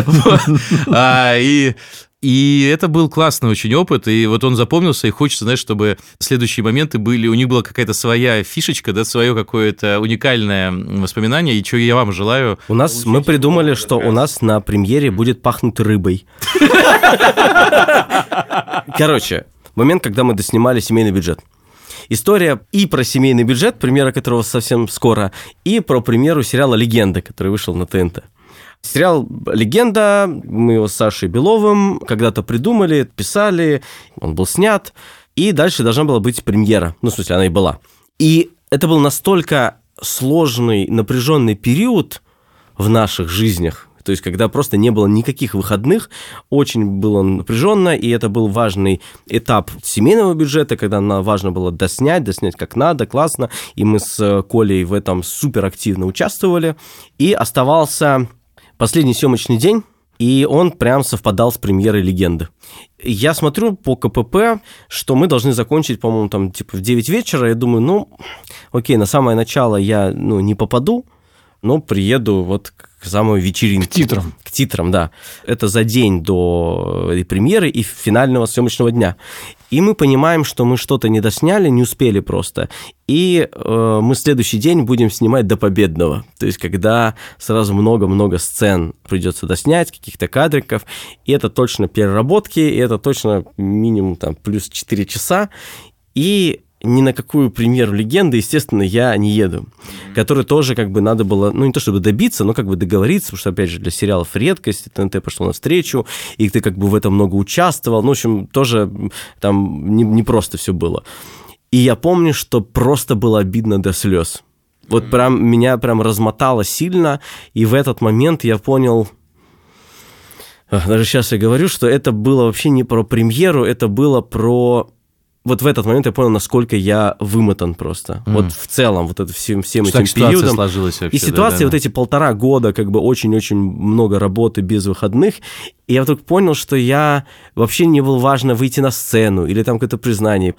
Вот. А, И и это был классный очень опыт, и вот он запомнился, и хочется, знаешь, чтобы следующие моменты были, у них была какая-то своя фишечка, да, свое какое-то уникальное воспоминание, и что я вам желаю. У нас мы придумали, что у нас на премьере будет пахнуть рыбой. Короче, момент, когда мы доснимали семейный бюджет. История и про семейный бюджет, премьера которого совсем скоро, и про премьеру сериала «Легенда», который вышел на ТНТ. Сериал «Легенда», мы его с Сашей Беловым когда-то придумали, писали, он был снят, и дальше должна была быть премьера. Ну, в смысле, она и была. И это был настолько сложный, напряженный период в наших жизнях, то есть когда просто не было никаких выходных, очень было напряженно, и это был важный этап семейного бюджета, когда нам важно было доснять, доснять как надо, классно, и мы с Колей в этом супер активно участвовали, и оставался последний съемочный день, и он прям совпадал с премьерой «Легенды». Я смотрю по КПП, что мы должны закончить, по-моему, там типа в 9 вечера. Я думаю, ну, окей, на самое начало я ну, не попаду, но приеду вот к самой вечеринке. К титрам. К титрам, да. Это за день до и премьеры и финального съемочного дня. И мы понимаем, что мы что-то не досняли, не успели просто. И э, мы следующий день будем снимать до победного. То есть, когда сразу много-много сцен придется доснять, каких-то кадриков. И это точно переработки, и это точно минимум там плюс 4 часа. И ни на какую премьеру легенды, естественно, я не еду. Который тоже как бы надо было, ну не то чтобы добиться, но как бы договориться, потому что, опять же, для сериалов редкость, ТНТ пошло навстречу, и ты как бы в этом много участвовал. Ну, в общем, тоже там не, не просто все было. И я помню, что просто было обидно до слез. Вот прям меня прям размотало сильно, и в этот момент я понял, даже сейчас я говорю, что это было вообще не про премьеру, это было про вот в этот момент я понял, насколько я вымотан просто. Mm. Вот в целом, вот это всем, всем Что этим периодом. сложилась вообще, и ситуация, да, да, вот эти полтора года, как бы очень-очень много работы без выходных. И я вдруг понял, что я вообще не был важно выйти на сцену или там какое-то признание.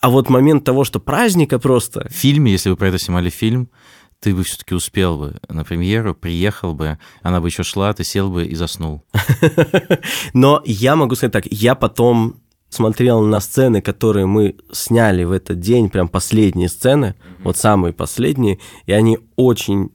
А вот момент того, что праздника просто... В фильме, если вы про это снимали фильм, ты бы все-таки успел бы на премьеру, приехал бы, она бы еще шла, ты сел бы и заснул. Но я могу сказать так, я потом смотрел на сцены, которые мы сняли в этот день, прям последние сцены, mm-hmm. вот самые последние, и они очень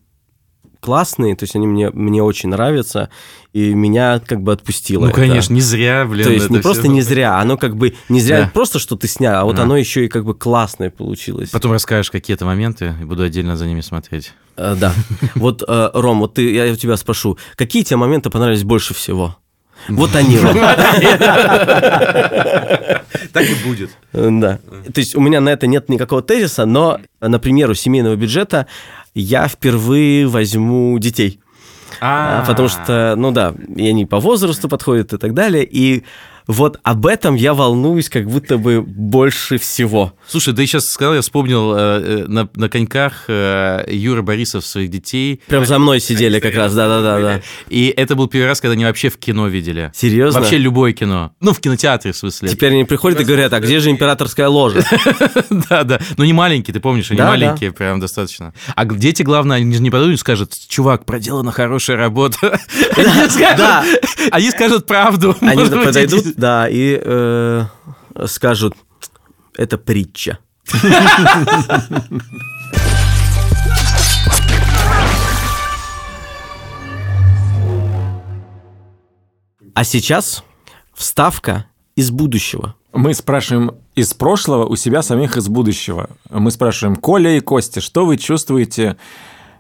классные, то есть они мне, мне очень нравятся, и меня как бы отпустило. Ну, это. конечно, не зря, блин. То есть не просто все... не зря, оно как бы не зря Да. просто, что ты снял, а вот Да. оно еще и как бы классное получилось. Потом расскажешь какие-то моменты, и буду отдельно за ними смотреть. Э, да. Вот, э, Ром, вот ты, я у тебя спрошу, какие тебе моменты понравились больше всего? Вот они. Так и будет. Да. То есть у меня на это нет никакого тезиса, но, например, у семейного бюджета я впервые возьму детей. А, Потому что, ну да, и они по возрасту подходят и так далее. И вот об этом я волнуюсь как будто бы больше всего. Слушай, да я сейчас сказал, я вспомнил э, э, на, на коньках э, Юра Борисов своих детей. Прям за мной сидели как раз, да-да-да. И это был первый раз, когда они вообще в кино видели. Серьезно? Вообще любое кино. Ну, в кинотеатре, в смысле. Теперь они приходят и говорят, а где же императорская ложа? Да, да. Но не маленькие, ты помнишь, они маленькие, прям достаточно. А дети, главное, они же не подумают, скажут, чувак, проделана хорошая работа. Они скажут- Да. Они скажут правду. Они подойдут, да, и э, скажут, это притча. А сейчас вставка из будущего. Мы спрашиваем из прошлого у себя самих из будущего. Мы спрашиваем, Коля и Костя, что вы чувствуете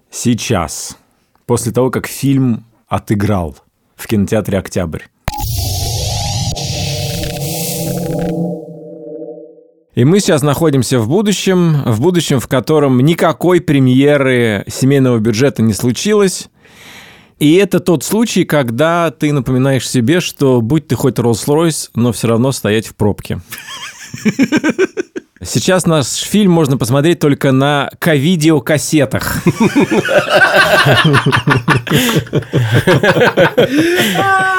сейчас, после того, как фильм отыграл в кинотеатре «Октябрь»? И мы сейчас находимся в будущем, в будущем, в котором никакой премьеры семейного бюджета не случилось. И это тот случай, когда ты напоминаешь себе, что будь ты хоть Роллс-Ройс, но все равно стоять в пробке. Сейчас наш фильм можно посмотреть только на ковидеокассетах. Ам,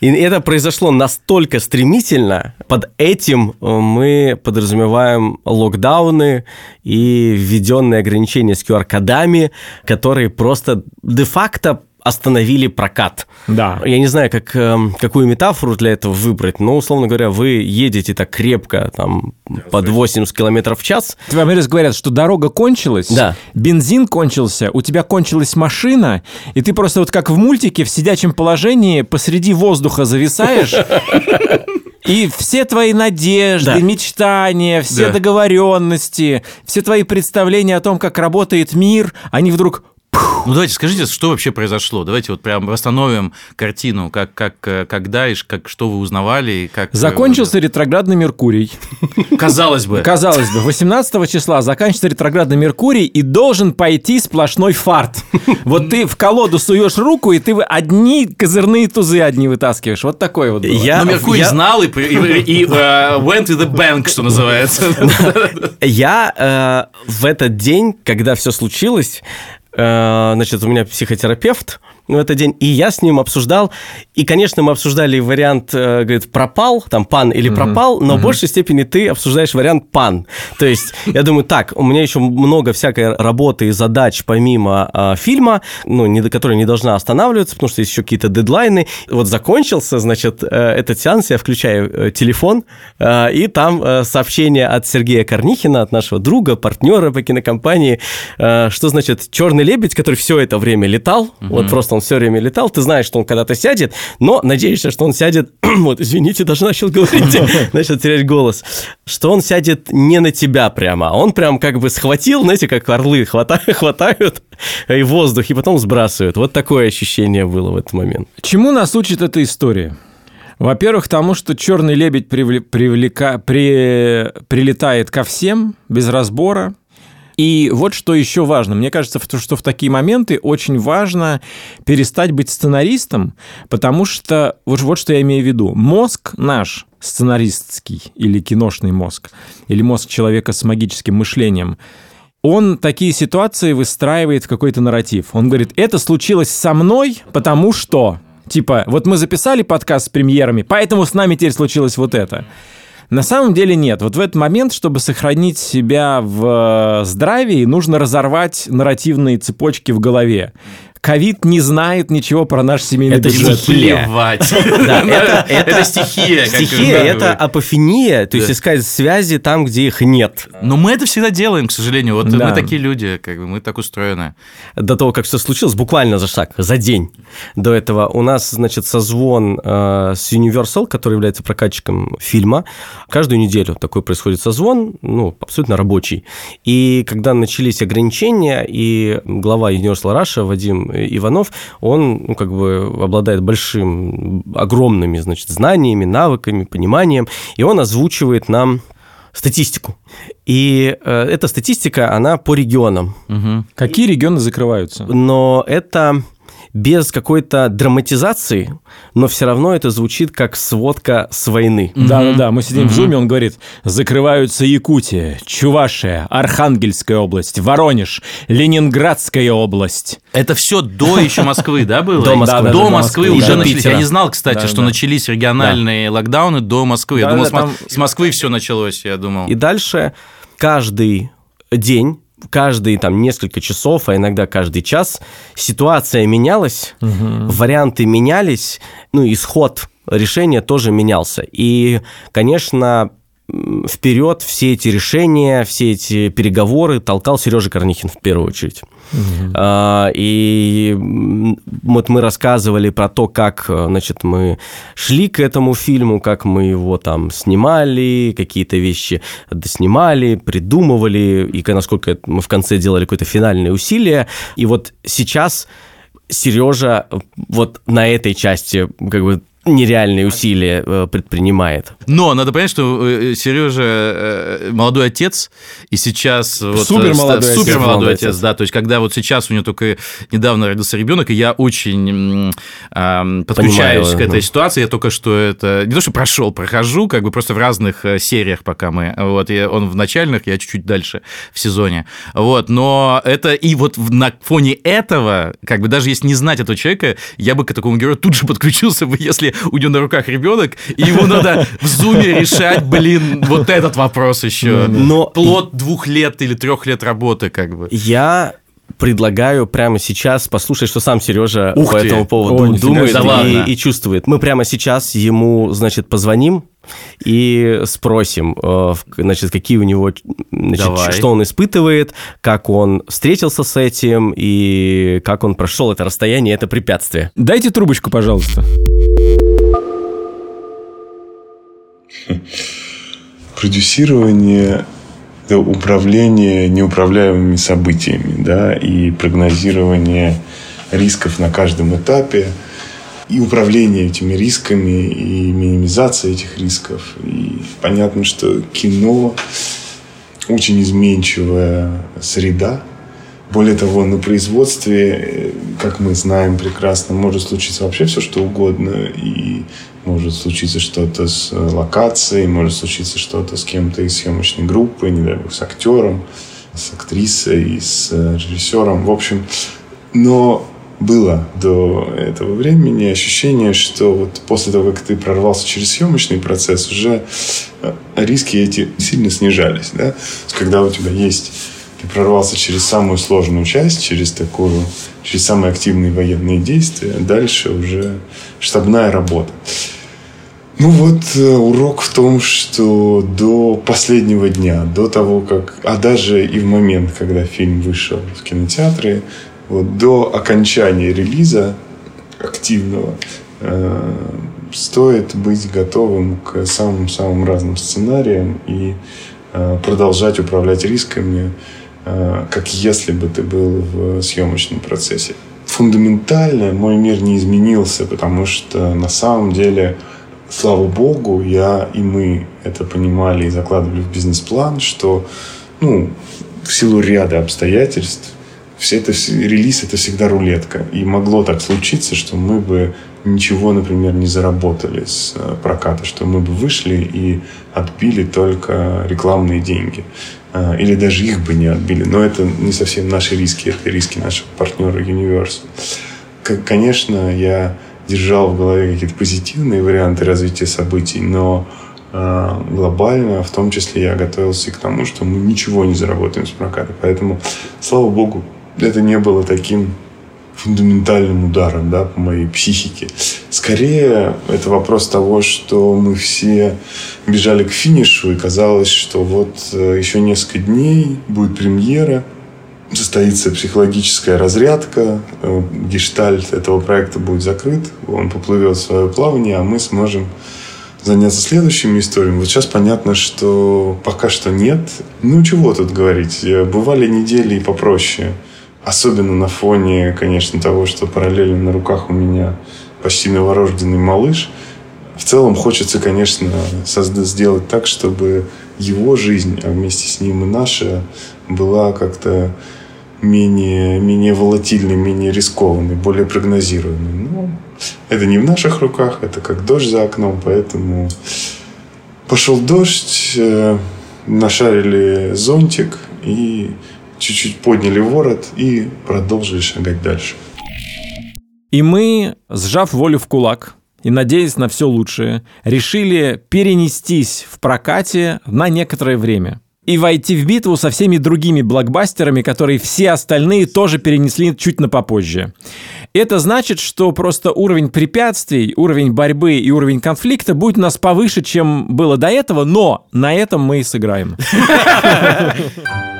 И это произошло настолько стремительно. Под этим э, мы подразумеваем локдауны и введенные ограничения с QR-кодами, которые просто де-факто остановили прокат. Да. Я не знаю, как, эм, какую метафору для этого выбрать, но, условно говоря, вы едете так крепко, там, под 80 километров в час, В Америке говорят, что дорога кончилась, Да. бензин кончился, у тебя кончилась машина, и ты просто вот как в мультике в сидячем положении посреди воздуха зависаешь, и все твои надежды, Да. мечтания, все Да. договоренности, все твои представления о том, как работает мир, они вдруг Ну, давайте скажите, что вообще произошло? Давайте вот прям восстановим картину, как, как, когда и как, что вы узнавали. И как, э, закончился ретроградный Меркурий. Казалось бы. Казалось бы, 18 числа заканчивается ретроградный Меркурий и должен пойти сплошной фарт. Вот ты в колоду суешь руку, и ты вы одни козырные тузы одни вытаскиваешь. Вот такой вот было. Я- Но Меркурий я- знал и, и- и, э, went to the bank, что называется. Я э, в этот день, когда все случилось, значит, у меня психотерапевт, в этот день, и я с ним обсуждал, и, конечно, мы обсуждали вариант, э, говорит, пропал, там, пан или пропал, но в большей степени ты обсуждаешь вариант пан. То есть, я думаю, так, у меня еще много всякой работы и задач помимо э, фильма, ну, не, которая не должна останавливаться, потому что есть еще какие-то дедлайны. Вот закончился, значит, э, этот сеанс, я включаю э, телефон, э, и там э, сообщение от Сергея Корнихина, от нашего друга, партнера по кинокомпании, э, что значит «Черный лебедь», который все это время летал, вот просто он все время летал, ты знаешь, что он когда-то сядет, но надеешься, что он сядет, вот, извините, даже начал говорить, начал терять голос, что он сядет не на тебя прямо, а он прям как бы схватил, знаете, как орлы хватают, хватают и воздух, и потом сбрасывают. Вот такое ощущение было в этот момент. Чему нас учит эта история? Во-первых, тому, что черный лебедь привлека, при, прилетает ко всем без разбора, и вот что еще важно. Мне кажется, что в такие моменты очень важно перестать быть сценаристом, потому что вот, вот что я имею в виду. Мозг наш, сценаристский или киношный мозг, или мозг человека с магическим мышлением, он такие ситуации выстраивает в какой-то нарратив. Он говорит, это случилось со мной, потому что... Типа, вот мы записали подкаст с премьерами, поэтому с нами теперь случилось вот это. На самом деле нет. Вот в этот момент, чтобы сохранить себя в э, здравии, нужно разорвать нарративные цепочки в голове. Ковид не знает ничего про наш семейный Это бюджет. стихия. Да, это, Это стихия. как Стихия – бы, это апофения, то есть искать связи там, где их нет. Но мы это всегда делаем, к сожалению. Вот Да. мы такие люди, как бы мы так устроены. До того, как все случилось, буквально за шаг, за день до этого, у нас, значит, созвон э, с Universal, который является прокатчиком фильма. Каждую неделю такой происходит созвон, ну, абсолютно рабочий. И когда начались ограничения, и глава Universal Russia Вадим Иванов, он, ну, как бы обладает большим, огромными, значит, знаниями, навыками, пониманием, и он озвучивает нам статистику. И э, эта статистика, она по регионам. Какие регионы закрываются? Но это без какой-то драматизации, но все равно это звучит как сводка с войны. Да-да-да, мы сидим в зуме, он говорит, закрываются Якутия, Чувашия, Архангельская область, Воронеж, Ленинградская область. Это все до еще Москвы, да, было? До Москвы. До Москвы уже начались. Я не знал, кстати, что начались региональные локдауны до Москвы. Я думал, с Москвы все началось, я думал. И дальше каждый день каждые там несколько часов, а иногда каждый час ситуация менялась, варианты менялись, ну, исход решения тоже менялся. И, конечно, вперед все эти решения, все эти переговоры толкал Сережа Корнихин в первую очередь. А, И вот мы рассказывали про то, как, э, значит, мы шли к этому фильму, как мы его там снимали, какие-то вещи доснимали, придумывали, и насколько мы в конце делали какое-то финальное усилие. И вот сейчас Сережа вот на этой части как бы нереальные усилия э, предпринимает. Но надо понять, что Сережа молодой отец, и сейчас... вот, Супер э, молодой отец. Супер молодой отец, да. То есть, когда вот сейчас у него только недавно родился ребенок, и я очень ам, подключаюсь Понимаю, к этой да. ситуации. Я только что это... Не то, что прошел, прохожу, как бы просто в разных э, сериях, пока мы... Вот, я- он в начальных, я чуть-чуть дальше в сезоне. Вот, но это... И вот в- на фоне этого, как бы даже если не знать этого человека, я бы к такому герою тут же подключился бы, если у него на руках ребенок, и ему надо в зуме решать, блин, вот этот вопрос еще. Но- Плод двух лет или трех лет работы, как бы. Я предлагаю прямо сейчас послушать, что сам Сережа Ух по ты! этому поводу О, думает ладно. и, и чувствует. Мы прямо сейчас ему, значит, позвоним и спросим, э, значит, какие у него, значит, Давай. что он испытывает, как он встретился с этим и как он прошел это расстояние, это препятствие. Дайте трубочку, пожалуйста. Продюсирование – это управление неуправляемыми событиями, да, и прогнозирование рисков на каждом этапе, и управление этими рисками, и минимизация этих рисков. И понятно, что кино – очень изменчивая среда. Более того, на производстве, как мы знаем прекрасно, может случиться вообще все, что угодно. И может случиться что-то с локацией, может случиться что-то с кем-то из съемочной группы, не дай бог, с актером. с актрисой, с режиссером. В общем, но было до этого времени ощущение, что вот после того, как ты прорвался через съемочный процесс, уже э, риски эти сильно снижались. Да? Когда у тебя есть ты прорвался через самую сложную часть, через такую, через самые активные военные действия, дальше уже штабная работа. Ну вот э, урок в том, что до последнего дня, до того, как, а даже и в момент, когда фильм вышел в кинотеатры, вот до окончания релиза активного э, стоит быть готовым к самым-самым разным сценариям и э, продолжать управлять рисками, э, как если бы ты был в съемочном процессе. Фундаментально мой мир не изменился, потому что на самом деле, слава богу, я и мы это понимали и закладывали в бизнес-план, что ну, в силу ряда обстоятельств все это, релиз это всегда рулетка. И могло так случиться, что мы бы ничего, например, не заработали с э, проката, что мы бы вышли и отбили только рекламные деньги. Э, или даже их бы не отбили. Но это не совсем наши риски, это риски нашего партнера Universal. Конечно, я держал в голове какие-то позитивные варианты развития событий, но э, глобально, в том числе я готовился к тому, что мы ничего не заработаем с проката. Поэтому, слава богу, это не было таким фундаментальным ударом да, по моей психике. Скорее, это вопрос того, что мы все бежали к финишу, и казалось, что вот э, еще несколько дней будет премьера, состоится психологическая разрядка, э, гештальт этого проекта будет закрыт, он поплывет в свое плавание, а мы сможем заняться следующими историями. Вот сейчас понятно, что пока что нет. Ну, чего тут говорить. Бывали недели и попроще. Особенно на фоне, конечно, того, что параллельно на руках у меня почти новорожденный малыш. В целом хочется, конечно, создать, сделать так, чтобы его жизнь, а вместе с ним и наша, была как-то менее, менее волатильной, менее рискованной, более прогнозируемой. Но это не в наших руках, это как дождь за окном, поэтому пошел дождь, э, нашарили зонтик и чуть-чуть подняли ворот и продолжили шагать дальше. И мы, сжав волю в кулак и надеясь на все лучшее, решили перенестись в прокате на некоторое время и войти в битву со всеми другими блокбастерами, которые все остальные тоже перенесли чуть на попозже. Это значит, что просто уровень препятствий, уровень борьбы и уровень конфликта будет у нас повыше, чем было до этого, но на этом мы и сыграем.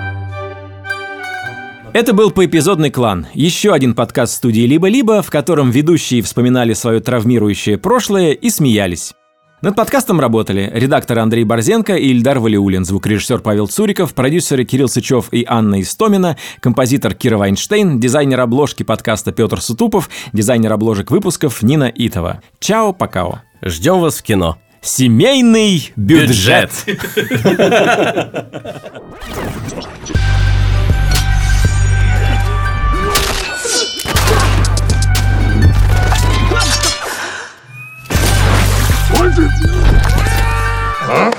Это был поэпизодный клан. Еще один подкаст студии «Либо-либо», в котором ведущие вспоминали свое травмирующее прошлое и смеялись. Над подкастом работали редактор Андрей Борзенко и Ильдар Валиулин, звукорежиссер Павел Цуриков, продюсеры Кирилл Сычев и Анна Истомина, композитор Кира Вайнштейн, дизайнер обложки подкаста Петр Сутупов, дизайнер обложек выпусков Нина Итова. Чао, покао. Ждем вас в кино. Семейный бюджет. бюджет. Hã?